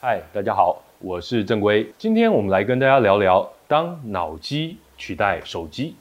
嗨，大家好，我是正规。今天我们来跟大家聊聊，当脑机取代手机。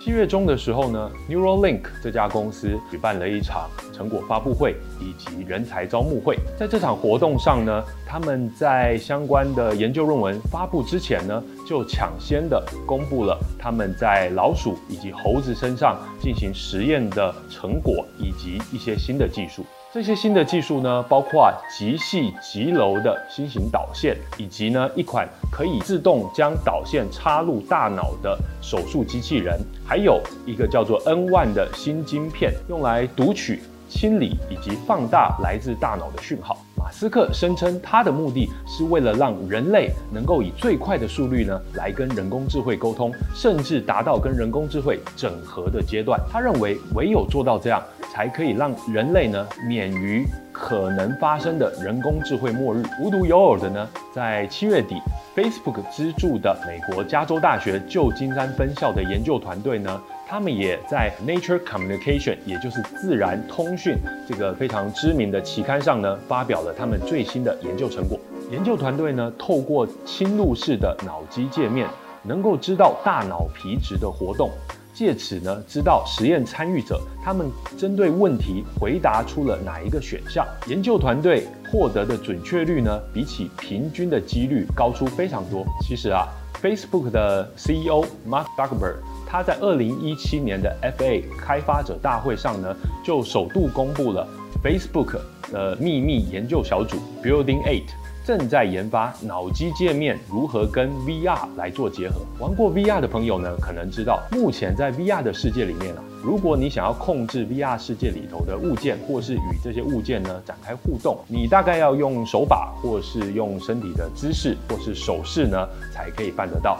七月中的时候呢，Neuralink 这家公司举办了一场成果发布会以及人才招募会。在这场活动上呢，他们在相关的研究论文发布之前呢，就抢先的公布了他们在老鼠以及猴子身上进行实验的成果以及一些新的技术。这些新的技术呢，包括极细极柔的新型导线，以及呢一款可以自动将导线插入大脑的手术机器人，还有一个叫做 N1 的新晶片，用来读取、清理以及放大来自大脑的讯号。马斯克声称，他的目的是为了让人类能够以最快的速率呢来跟人工智慧沟通，甚至达到跟人工智慧整合的阶段。他认为，唯有做到这样。才可以让人类呢免于可能发生的人工智慧末日。无独有偶的呢，在七月底，Facebook 资助的美国加州大学旧金山分校的研究团队呢，他们也在 Nature Communication，也就是自然通讯这个非常知名的期刊上呢，发表了他们最新的研究成果。研究团队呢，透过侵入式的脑机界面，能够知道大脑皮质的活动。借此呢，知道实验参与者他们针对问题回答出了哪一个选项。研究团队获得的准确率呢，比起平均的几率高出非常多。其实啊，Facebook 的 CEO Mark Zuckerberg 他在二零一七年的 FA 开发者大会上呢，就首度公布了 Facebook 的秘密研究小组 Building Eight。正在研发脑机界面如何跟 VR 来做结合。玩过 VR 的朋友呢，可能知道，目前在 VR 的世界里面啊，如果你想要控制 VR 世界里头的物件，或是与这些物件呢展开互动，你大概要用手把，或是用身体的姿势，或是手势呢，才可以办得到。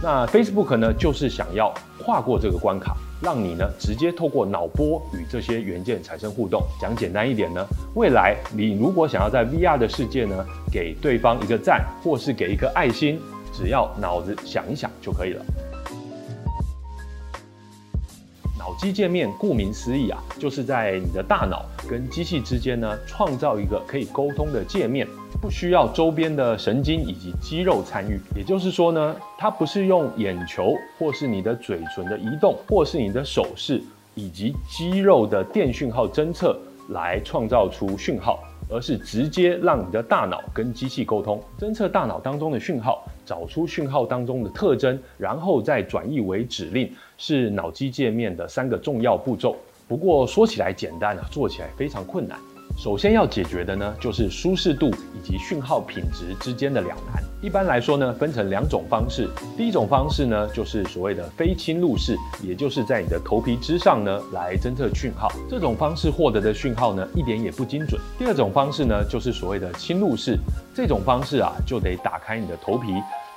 那 Facebook 呢，就是想要跨过这个关卡。让你呢直接透过脑波与这些元件产生互动。讲简单一点呢，未来你如果想要在 VR 的世界呢给对方一个赞，或是给一颗爱心，只要脑子想一想就可以了。机界面顾名思义啊，就是在你的大脑跟机器之间呢创造一个可以沟通的界面。不需要周边的神经以及肌肉参与，也就是说呢，它不是用眼球或是你的嘴唇的移动，或是你的手势以及肌肉的电讯号侦测来创造出讯号，而是直接让你的大脑跟机器沟通，侦测大脑当中的讯号，找出讯号当中的特征，然后再转译为指令，是脑机界面的三个重要步骤。不过说起来简单啊，做起来非常困难。首先要解决的呢，就是舒适度以及讯号品质之间的两难。一般来说呢，分成两种方式。第一种方式呢，就是所谓的非侵入式，也就是在你的头皮之上呢来侦测讯号。这种方式获得的讯号呢，一点也不精准。第二种方式呢，就是所谓的侵入式。这种方式啊，就得打开你的头皮，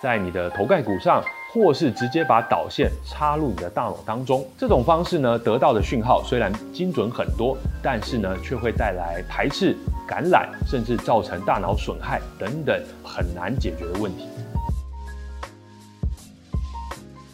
在你的头盖骨上。或是直接把导线插入你的大脑当中，这种方式呢，得到的讯号虽然精准很多，但是呢，却会带来排斥、感染，甚至造成大脑损害等等很难解决的问题。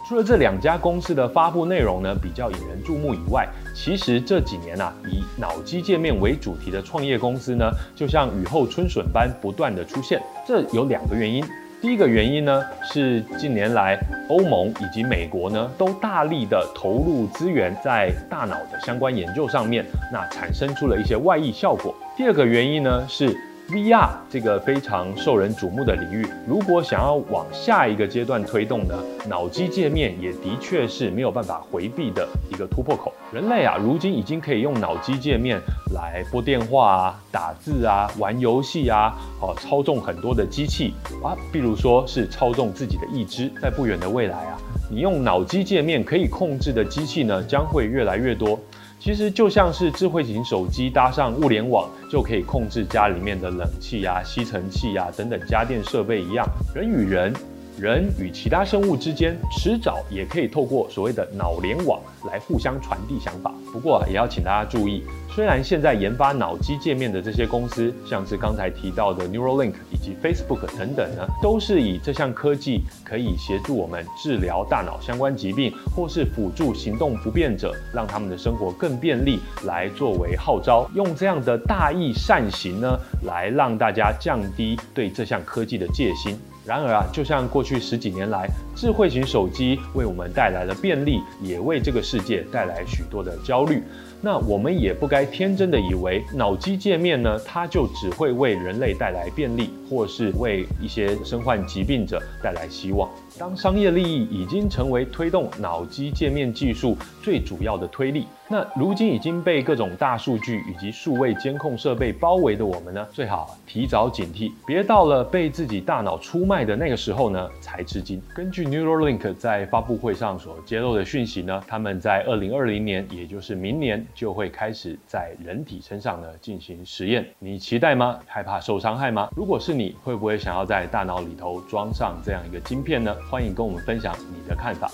除了这两家公司的发布内容呢，比较引人注目以外，其实这几年啊，以脑机界面为主题的创业公司呢，就像雨后春笋般不断的出现。这有两个原因。第一个原因呢，是近年来欧盟以及美国呢，都大力的投入资源在大脑的相关研究上面，那产生出了一些外溢效果。第二个原因呢，是 VR 这个非常受人瞩目的领域，如果想要往下一个阶段推动呢，脑机界面也的确是没有办法回避的一个突破口。人类啊，如今已经可以用脑机界面来拨电话啊、打字啊、玩游戏啊，哦，操纵很多的机器啊，比如说是操纵自己的意志。在不远的未来啊，你用脑机界面可以控制的机器呢，将会越来越多。其实就像是智慧型手机搭上物联网，就可以控制家里面的冷气呀、吸尘器呀等等家电设备一样，人与人。人与其他生物之间迟早也可以透过所谓的脑联网来互相传递想法。不过啊，也要请大家注意，虽然现在研发脑机界面的这些公司，像是刚才提到的 Neuralink 以及 Facebook 等等呢，都是以这项科技可以协助我们治疗大脑相关疾病，或是辅助行动不便者，让他们的生活更便利来作为号召，用这样的大义善行呢，来让大家降低对这项科技的戒心。然而啊，就像过去十几年来，智慧型手机为我们带来了便利，也为这个世界带来许多的焦虑。那我们也不该天真的以为脑机界面呢，它就只会为人类带来便利，或是为一些身患疾病者带来希望。当商业利益已经成为推动脑机界面技术最主要的推力，那如今已经被各种大数据以及数位监控设备包围的我们呢，最好提早警惕，别到了被自己大脑出卖的那个时候呢才吃惊。根据 Neuralink 在发布会上所揭露的讯息呢，他们在二零二零年，也就是明年就会开始在人体身上呢进行实验。你期待吗？害怕受伤害吗？如果是你，会不会想要在大脑里头装上这样一个晶片呢？欢迎跟我们分享你的看法。